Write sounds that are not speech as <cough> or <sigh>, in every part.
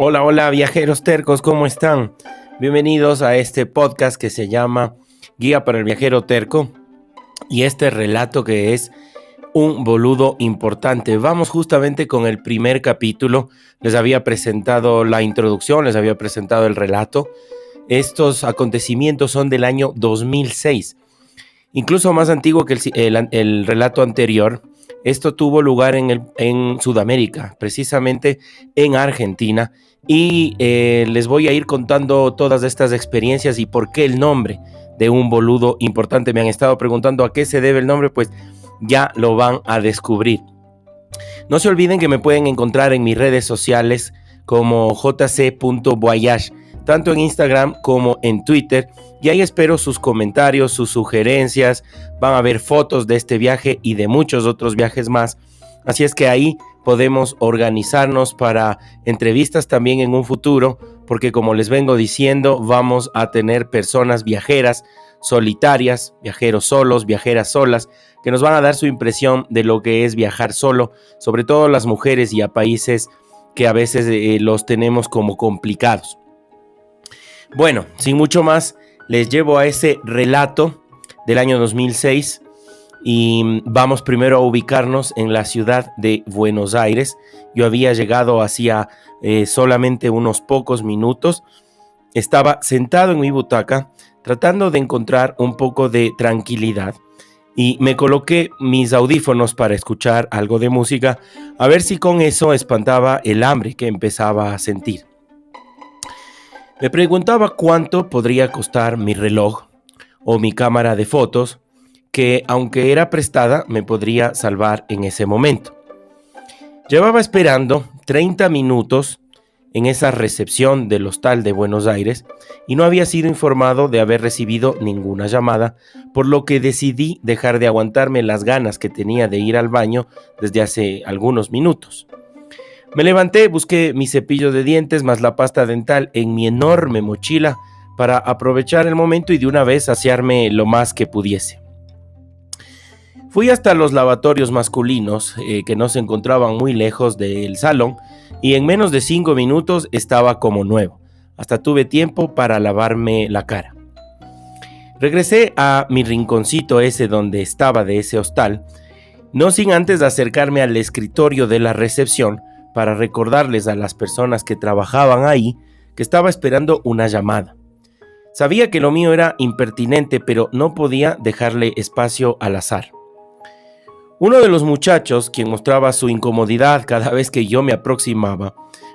Hola, hola viajeros tercos, ¿cómo están? Bienvenidos a este podcast que se llama Guía para el viajero terco y este relato que es un boludo importante. Vamos justamente con el primer capítulo. Les había presentado la introducción, les había presentado el relato. Estos acontecimientos son del año 2006, incluso más antiguo que el, relato anterior. Esto tuvo lugar en, Sudamérica, precisamente en Argentina y eh, les voy a ir contando todas estas experiencias y por qué el nombre de un boludo importante. Me han estado preguntando a qué se debe el nombre, pues ya lo van a descubrir. No se olviden que me pueden encontrar en mis redes sociales como jc.voyage, tanto en Instagram como en Twitter. Y ahí espero sus comentarios, sus sugerencias. Van a ver fotos de este viaje y de muchos otros viajes más. Así es que ahí podemos organizarnos para entrevistas también en un futuro, porque como les vengo diciendo, vamos a tener personas viajeras, solitarias, viajeros solos, viajeras solas, que nos van a dar su impresión de lo que es viajar solo, sobre todo las mujeres y a países que a veces eh, los tenemos como complicados. Bueno, sin mucho más, les llevo a ese relato del año 2006 y vamos primero a ubicarnos en la ciudad de Buenos Aires. Yo había llegado hacía eh, solamente unos pocos minutos. Estaba sentado en mi butaca tratando de encontrar un poco de tranquilidad y me coloqué mis audífonos para escuchar algo de música a ver si con eso espantaba el hambre que empezaba a sentir. Me preguntaba cuánto podría costar mi reloj o mi cámara de fotos que aunque era prestada me podría salvar en ese momento. Llevaba esperando 30 minutos en esa recepción del hostal de Buenos Aires y no había sido informado de haber recibido ninguna llamada, por lo que decidí dejar de aguantarme las ganas que tenía de ir al baño desde hace algunos minutos. Me levanté, busqué mi cepillo de dientes más la pasta dental en mi enorme mochila para aprovechar el momento y de una vez saciarme lo más que pudiese. Fui hasta los lavatorios masculinos, eh, que no se encontraban muy lejos del salón, y en menos de cinco minutos estaba como nuevo. Hasta tuve tiempo para lavarme la cara. Regresé a mi rinconcito ese donde estaba de ese hostal, no sin antes acercarme al escritorio de la recepción para recordarles a las personas que trabajaban ahí que estaba esperando una llamada. Sabía que lo mío era impertinente, pero no podía dejarle espacio al azar. Uno de los muchachos, quien mostraba su incomodidad cada vez que yo me aproximaba,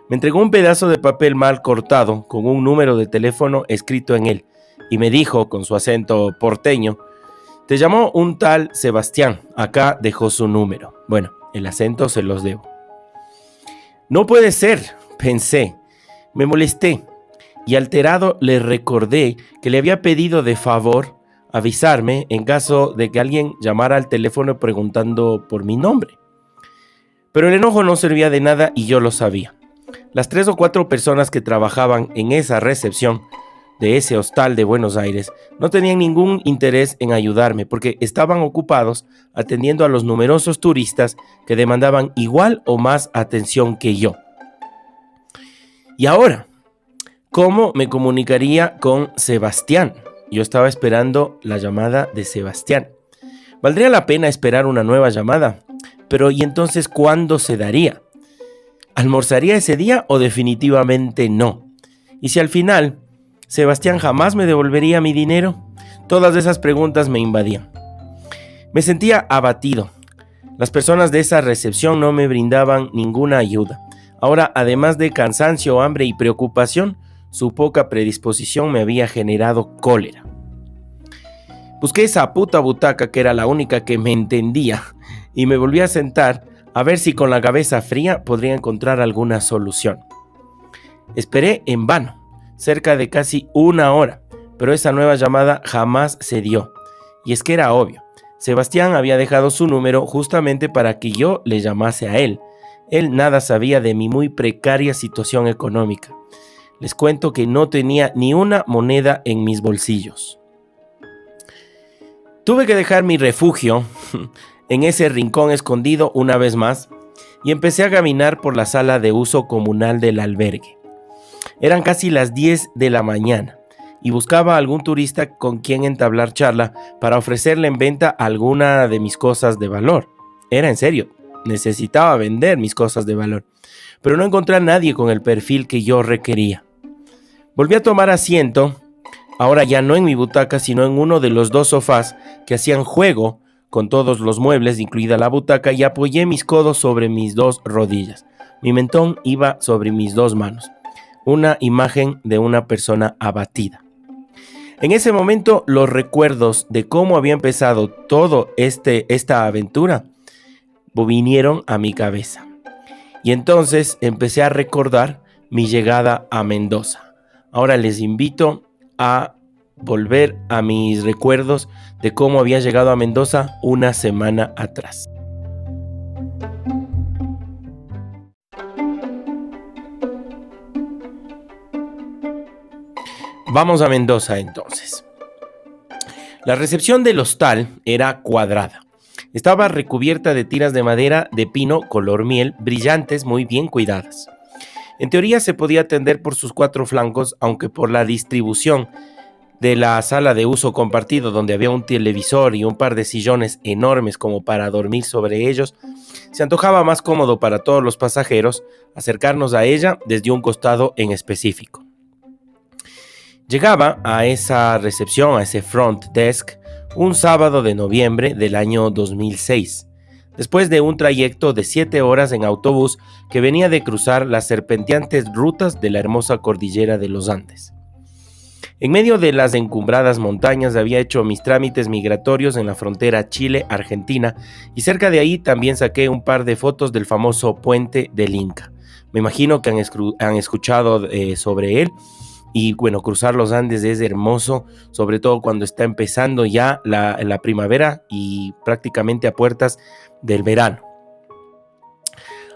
me entregó un pedazo de papel mal cortado con un número de teléfono escrito en él y me dijo con su acento porteño, te llamó un tal Sebastián, acá dejó su número. Bueno, el acento se los debo. No puede ser, pensé. Me molesté y alterado le recordé que le había pedido de favor avisarme en caso de que alguien llamara al teléfono preguntando por mi nombre. Pero el enojo no servía de nada y yo lo sabía. Las tres o cuatro personas que trabajaban en esa recepción de ese hostal de Buenos Aires no tenían ningún interés en ayudarme porque estaban ocupados atendiendo a los numerosos turistas que demandaban igual o más atención que yo. Y ahora, ¿cómo me comunicaría con Sebastián? Yo estaba esperando la llamada de Sebastián. Valdría la pena esperar una nueva llamada, pero ¿y entonces cuándo se daría? ¿Almorzaría ese día o definitivamente no? ¿Y si al final Sebastián jamás me devolvería mi dinero? Todas esas preguntas me invadían. Me sentía abatido. Las personas de esa recepción no me brindaban ninguna ayuda. Ahora, además de cansancio, hambre y preocupación, su poca predisposición me había generado cólera. Busqué esa puta butaca que era la única que me entendía y me volví a sentar a ver si con la cabeza fría podría encontrar alguna solución. Esperé en vano, cerca de casi una hora, pero esa nueva llamada jamás se dio. Y es que era obvio, Sebastián había dejado su número justamente para que yo le llamase a él. Él nada sabía de mi muy precaria situación económica. Les cuento que no tenía ni una moneda en mis bolsillos. Tuve que dejar mi refugio <laughs> en ese rincón escondido una vez más y empecé a caminar por la sala de uso comunal del albergue. Eran casi las 10 de la mañana y buscaba algún turista con quien entablar charla para ofrecerle en venta alguna de mis cosas de valor. Era en serio, necesitaba vender mis cosas de valor, pero no encontré a nadie con el perfil que yo requería. Volví a tomar asiento, ahora ya no en mi butaca, sino en uno de los dos sofás que hacían juego con todos los muebles, incluida la butaca, y apoyé mis codos sobre mis dos rodillas. Mi mentón iba sobre mis dos manos. Una imagen de una persona abatida. En ese momento, los recuerdos de cómo había empezado todo este esta aventura vinieron a mi cabeza. Y entonces empecé a recordar mi llegada a Mendoza. Ahora les invito a volver a mis recuerdos de cómo había llegado a Mendoza una semana atrás. Vamos a Mendoza entonces. La recepción del hostal era cuadrada. Estaba recubierta de tiras de madera de pino color miel, brillantes, muy bien cuidadas. En teoría se podía atender por sus cuatro flancos, aunque por la distribución de la sala de uso compartido donde había un televisor y un par de sillones enormes como para dormir sobre ellos, se antojaba más cómodo para todos los pasajeros acercarnos a ella desde un costado en específico. Llegaba a esa recepción, a ese front desk, un sábado de noviembre del año 2006, después de un trayecto de 7 horas en autobús que venía de cruzar las serpenteantes rutas de la hermosa cordillera de los Andes. En medio de las encumbradas montañas había hecho mis trámites migratorios en la frontera Chile-Argentina y cerca de ahí también saqué un par de fotos del famoso puente del Inca. Me imagino que han, escuchado eh, sobre él y bueno, cruzar los Andes es hermoso, sobre todo cuando está empezando ya la, primavera y prácticamente a puertas del verano.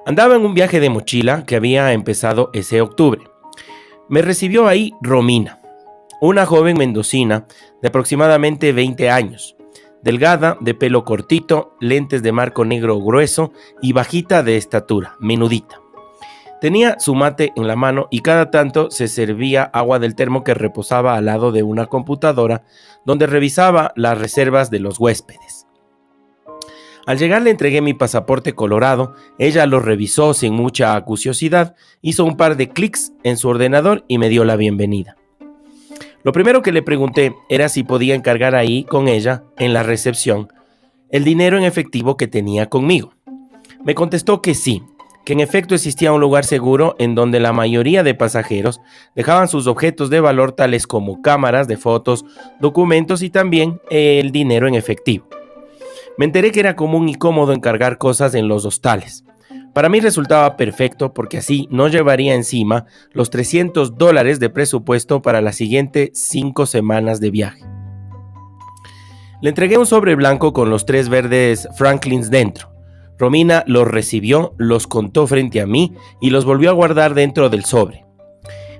Andaba en un viaje de mochila que había empezado ese octubre. Me recibió ahí Romina, una joven mendocina de aproximadamente 20 años, delgada, de pelo cortito, lentes de marco negro grueso y bajita de estatura, menudita. Tenía su mate en la mano y cada tanto se servía agua del termo que reposaba al lado de una computadora donde revisaba las reservas de los huéspedes. Al llegar le entregué mi pasaporte colorado, ella lo revisó sin mucha acuciosidad, hizo un par de clics en su ordenador y me dio la bienvenida. Lo primero que le pregunté era si podía encargar ahí con ella, en la recepción, el dinero en efectivo que tenía conmigo. Me contestó que sí, que en efecto existía un lugar seguro en donde la mayoría de pasajeros dejaban sus objetos de valor tales como cámaras de fotos, documentos y también el dinero en efectivo. Me enteré que era común y cómodo encargar cosas en los hostales. Para mí resultaba perfecto porque así no llevaría encima los 300 dólares de presupuesto para las siguientes cinco semanas de viaje. Le entregué un sobre blanco con los tres verdes Franklins dentro. Romina los recibió, los contó frente a mí y los volvió a guardar dentro del sobre.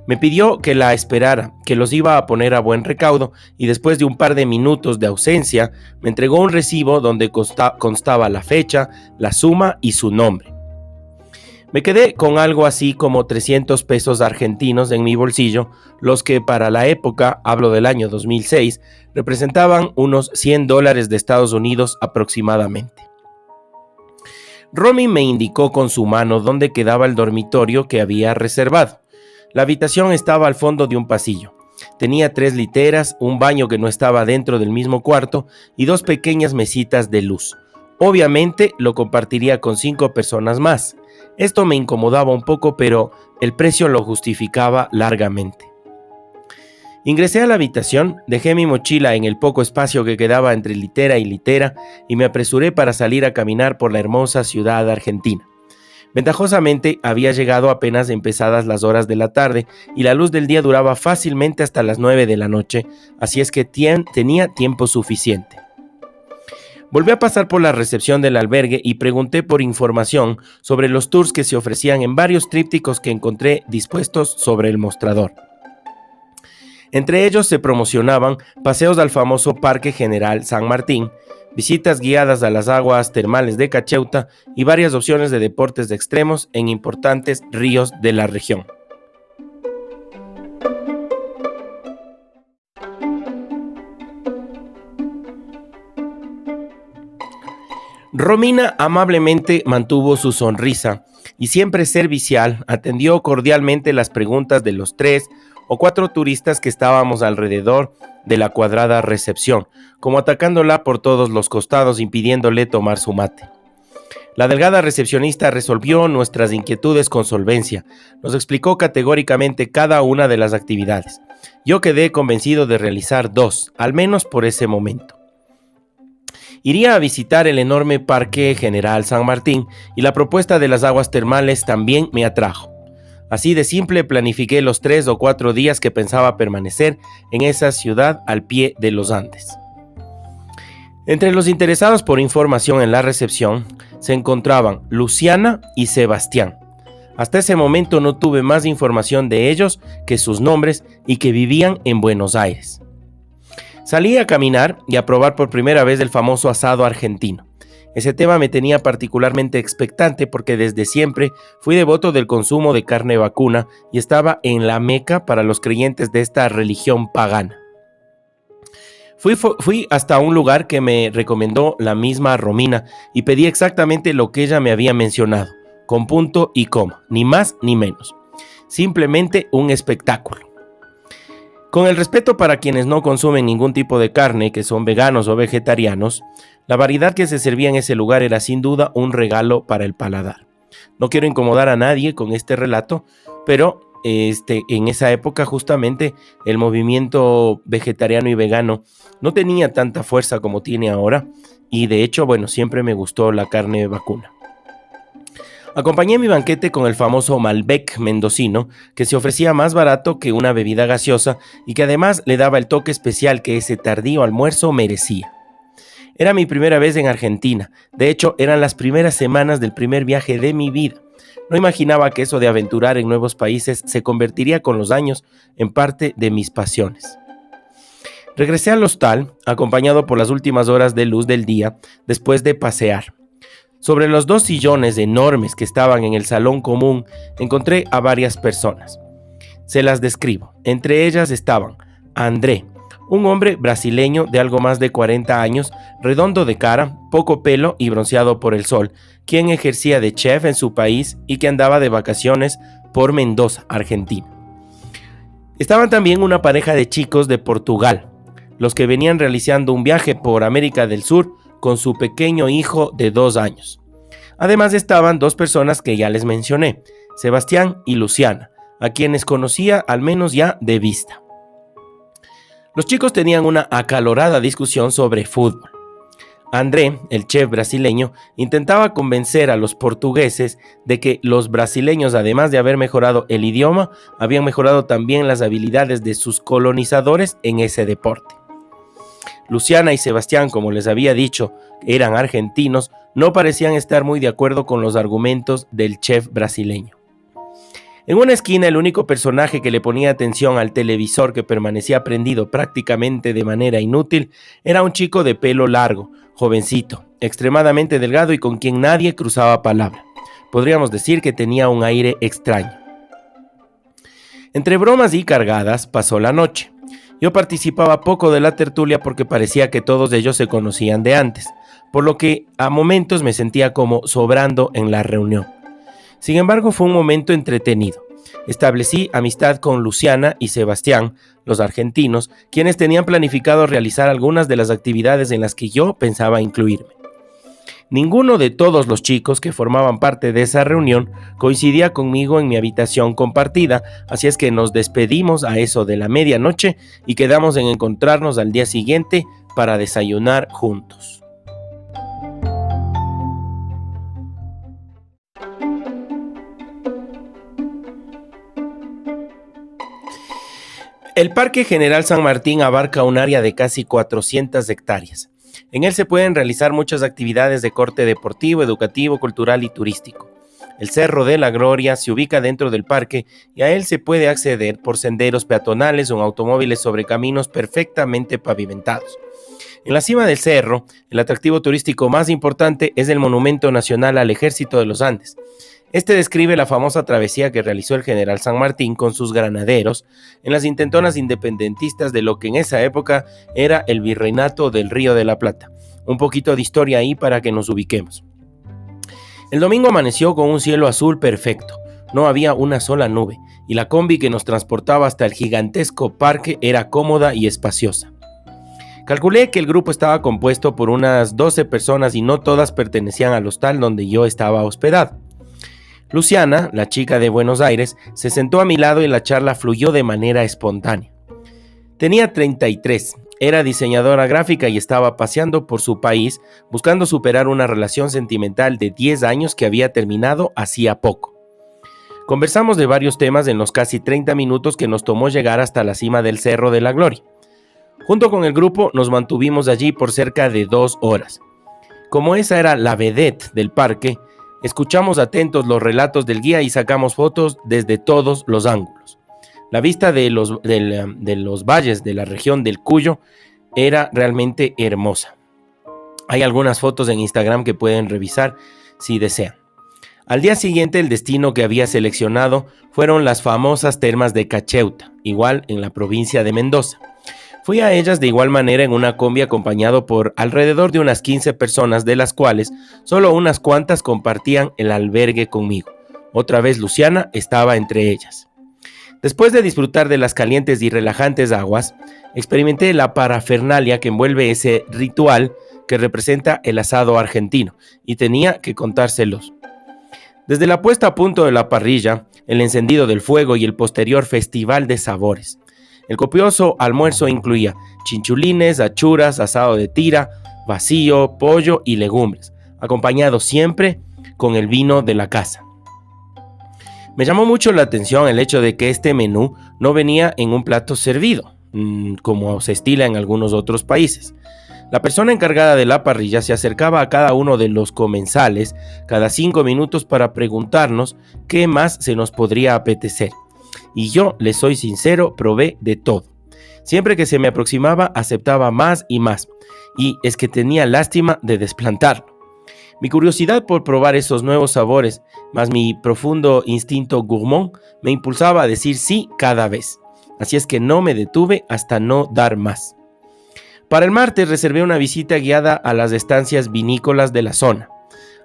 Me pidió que la esperara, que los iba a poner a buen recaudo y después de un par de minutos de ausencia me entregó un recibo donde constaba la fecha, la suma y su nombre. Me quedé con algo así como 300 pesos argentinos en mi bolsillo, los que para la época, hablo del año 2006, representaban unos 100 dólares de Estados Unidos aproximadamente. Romy me indicó con su mano dónde quedaba el dormitorio que había reservado. La habitación estaba al fondo de un pasillo. Tenía tres literas, un baño que no estaba dentro del mismo cuarto y dos pequeñas mesitas de luz. Obviamente lo compartiría con cinco personas más. Esto me incomodaba un poco, pero el precio lo justificaba largamente. Ingresé a la habitación, dejé mi mochila en el poco espacio que quedaba entre litera y litera y me apresuré para salir a caminar por la hermosa ciudad argentina. Ventajosamente había llegado apenas empezadas las horas de la tarde y la luz del día duraba fácilmente hasta las 9 de la noche, así es que tenía tiempo suficiente. Volví a pasar por la recepción del albergue y pregunté por información sobre los tours que se ofrecían en varios trípticos que encontré dispuestos sobre el mostrador. Entre ellos se promocionaban paseos al famoso Parque General San Martín, visitas guiadas a las aguas termales de Cacheuta y varias opciones de deportes de extremos en importantes ríos de la región. Romina amablemente mantuvo su sonrisa y siempre servicial atendió cordialmente las preguntas de los tres o cuatro turistas que estábamos alrededor de la cuadrada recepción, como atacándola por todos los costados impidiéndole tomar su mate. La delgada recepcionista resolvió nuestras inquietudes con solvencia, nos explicó categóricamente cada una de las actividades. Yo quedé convencido de realizar dos, al menos por ese momento. Iría a visitar el enorme Parque General San Martín y la propuesta de las aguas termales también me atrajo. Así de simple planifiqué los tres o cuatro días que pensaba permanecer en esa ciudad al pie de los Andes. Entre los interesados por información en la recepción se encontraban Luciana y Sebastián. Hasta ese momento no tuve más información de ellos que sus nombres y que vivían en Buenos Aires. Salí a caminar y a probar por primera vez el famoso asado argentino. Ese tema me tenía particularmente expectante porque desde siempre fui devoto del consumo de carne vacuna y estaba en la meca para los creyentes de esta religión pagana. Fui, fui, hasta un lugar que me recomendó la misma Romina y pedí exactamente lo que ella me había mencionado, con punto y coma, ni más ni menos. Simplemente un espectáculo. Con el respeto para quienes no consumen ningún tipo de carne, que son veganos o vegetarianos, la variedad que se servía en ese lugar era sin duda un regalo para el paladar. No quiero incomodar a nadie con este relato, pero este, en esa época justamente el movimiento vegetariano y vegano no tenía tanta fuerza como tiene ahora y de hecho, bueno, siempre me gustó la carne vacuna. Acompañé mi banquete con el famoso Malbec mendocino, que se ofrecía más barato que una bebida gaseosa y que además le daba el toque especial que ese tardío almuerzo merecía. Era mi primera vez en Argentina, de hecho eran las primeras semanas del primer viaje de mi vida. No imaginaba que eso de aventurar en nuevos países se convertiría con los años en parte de mis pasiones. Regresé al hostal, acompañado por las últimas horas de luz del día, después de pasear. Sobre los dos sillones enormes que estaban en el salón común encontré a varias personas. Se las describo. Entre ellas estaban André, un hombre brasileño de algo más de 40 años, redondo de cara, poco pelo y bronceado por el sol, quien ejercía de chef en su país y que andaba de vacaciones por Mendoza, Argentina. Estaban también una pareja de chicos de Portugal, los que venían realizando un viaje por América del Sur con su pequeño hijo de dos años. Además estaban dos personas que ya les mencioné, Sebastián y Luciana, a quienes conocía al menos ya de vista. Los chicos tenían una acalorada discusión sobre fútbol. André, el chef brasileño, intentaba convencer a los portugueses de que los brasileños, además de haber mejorado el idioma, habían mejorado también las habilidades de sus colonizadores en ese deporte. Luciana y Sebastián, como les había dicho, eran argentinos, no parecían estar muy de acuerdo con los argumentos del chef brasileño. En una esquina el único personaje que le ponía atención al televisor que permanecía prendido prácticamente de manera inútil era un chico de pelo largo, jovencito, extremadamente delgado y con quien nadie cruzaba palabra. Podríamos decir que tenía un aire extraño. Entre bromas y cargadas pasó la noche. Yo participaba poco de la tertulia porque parecía que todos ellos se conocían de antes, por lo que a momentos me sentía como sobrando en la reunión. Sin embargo, fue un momento entretenido. Establecí amistad con Luciana y Sebastián, los argentinos, quienes tenían planificado realizar algunas de las actividades en las que yo pensaba incluirme. Ninguno de todos los chicos que formaban parte de esa reunión coincidía conmigo en mi habitación compartida, así es que nos despedimos a eso de la medianoche y quedamos en encontrarnos al día siguiente para desayunar juntos. El Parque General San Martín abarca un área de casi 400 hectáreas. En él se pueden realizar muchas actividades de corte deportivo, educativo, cultural y turístico. El Cerro de la Gloria se ubica dentro del parque y a él se puede acceder por senderos peatonales o automóviles sobre caminos perfectamente pavimentados. En la cima del cerro, el atractivo turístico más importante es el Monumento Nacional al Ejército de los Andes. Este describe la famosa travesía que realizó el general San Martín con sus granaderos en las intentonas independentistas de lo que en esa época era el virreinato del Río de la Plata. Un poquito de historia ahí para que nos ubiquemos. El domingo amaneció con un cielo azul perfecto. No había una sola nube y la combi que nos transportaba hasta el gigantesco parque era cómoda y espaciosa. Calculé que el grupo estaba compuesto por unas 12 personas y no todas pertenecían al hostal donde yo estaba hospedado. Luciana, la chica de Buenos Aires, se sentó a mi lado y la charla fluyó de manera espontánea. Tenía 33, era diseñadora gráfica y estaba paseando por su país buscando superar una relación sentimental de 10 años que había terminado hacía poco. Conversamos de varios temas en los casi 30 minutos que nos tomó llegar hasta la cima del Cerro de la Gloria. Junto con el grupo nos mantuvimos allí por cerca de dos horas. Como esa era la vedette del parque, Escuchamos atentos los relatos del guía y sacamos fotos desde todos los ángulos. La vista de los, de los valles de la región del Cuyo era realmente hermosa. Hay algunas fotos en Instagram que pueden revisar si desean. Al día siguiente el destino que había seleccionado fueron las famosas termas de Cacheuta, igual en la provincia de Mendoza. Fui a ellas de igual manera en una combi acompañado por alrededor de unas 15 personas, de las cuales solo unas cuantas compartían el albergue conmigo. Otra vez Luciana estaba entre ellas. Después de disfrutar de las calientes y relajantes aguas, experimenté la parafernalia que envuelve ese ritual que representa el asado argentino, y tenía que contárselos. Desde la puesta a punto de la parrilla, el encendido del fuego y el posterior festival de sabores. El copioso almuerzo incluía chinchulines, achuras, asado de tira, vacío, pollo y legumbres, acompañado siempre con el vino de la casa. Me llamó mucho la atención el hecho de que este menú no venía en un plato servido, mm, como se estila en algunos otros países. La persona encargada de la parrilla se acercaba a cada uno de los comensales cada cinco minutos para preguntarnos qué más se nos podría apetecer y yo, le soy sincero, probé de todo. Siempre que se me aproximaba, aceptaba más y más, y es que tenía lástima de desplantarlo. Mi curiosidad por probar esos nuevos sabores, más mi profundo instinto gourmand, me impulsaba a decir sí cada vez. Así es que no me detuve hasta no dar más. Para el martes reservé una visita guiada a las estancias vinícolas de la zona.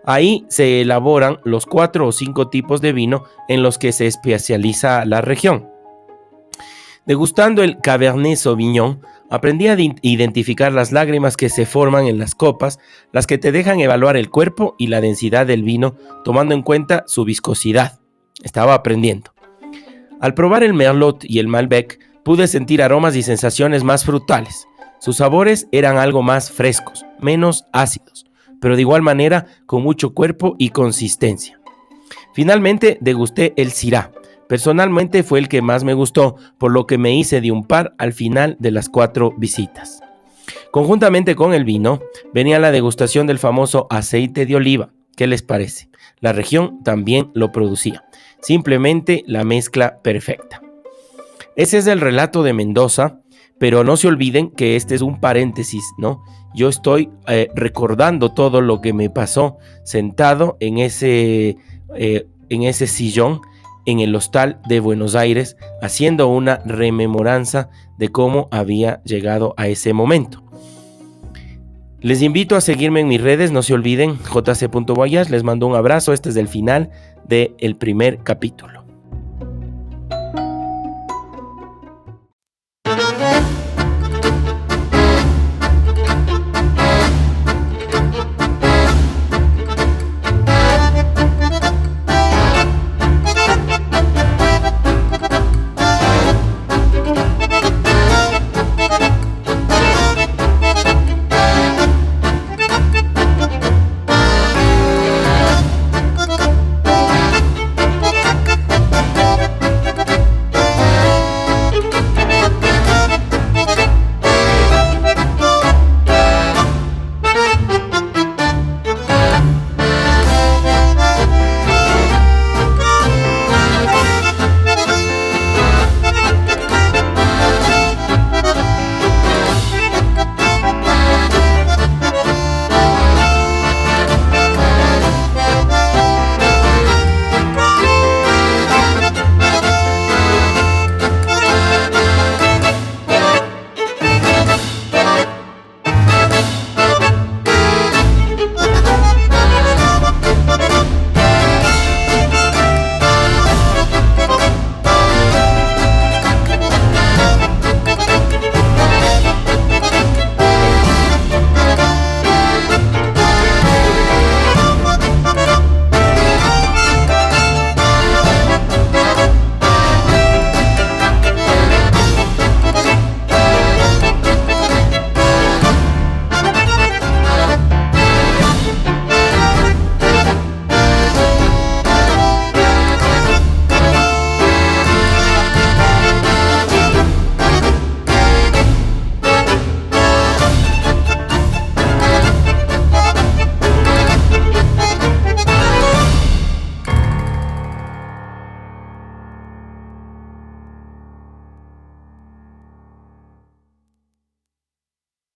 Ahí se elaboran los cuatro o cinco tipos de vino en los que se especializa la región. Degustando el Cabernet Sauvignon, aprendí a identificar las lágrimas que se forman en las copas, las que te dejan evaluar el cuerpo y la densidad del vino, tomando en cuenta su viscosidad. Estaba aprendiendo. Al probar el Merlot y el Malbec, pude sentir aromas y sensaciones más frutales. Sus sabores eran algo más frescos, menos ácidos pero de igual manera con mucho cuerpo y consistencia. Finalmente degusté el Syrah. Personalmente fue el que más me gustó, por lo que me hice de un par al final de las cuatro visitas. Conjuntamente con el vino, venía la degustación del famoso aceite de oliva. ¿Qué les parece? La región también lo producía. Simplemente la mezcla perfecta. Ese es el relato de Mendoza, pero no se olviden que este es un paréntesis, ¿no? Yo estoy eh, recordando todo lo que me pasó sentado en ese, eh, en ese sillón en el hostal de Buenos Aires, haciendo una rememoranza de cómo había llegado a ese momento. Les invito a seguirme en mis redes, no se olviden, jc.boyas, les mando un abrazo, este es el final del primer capítulo.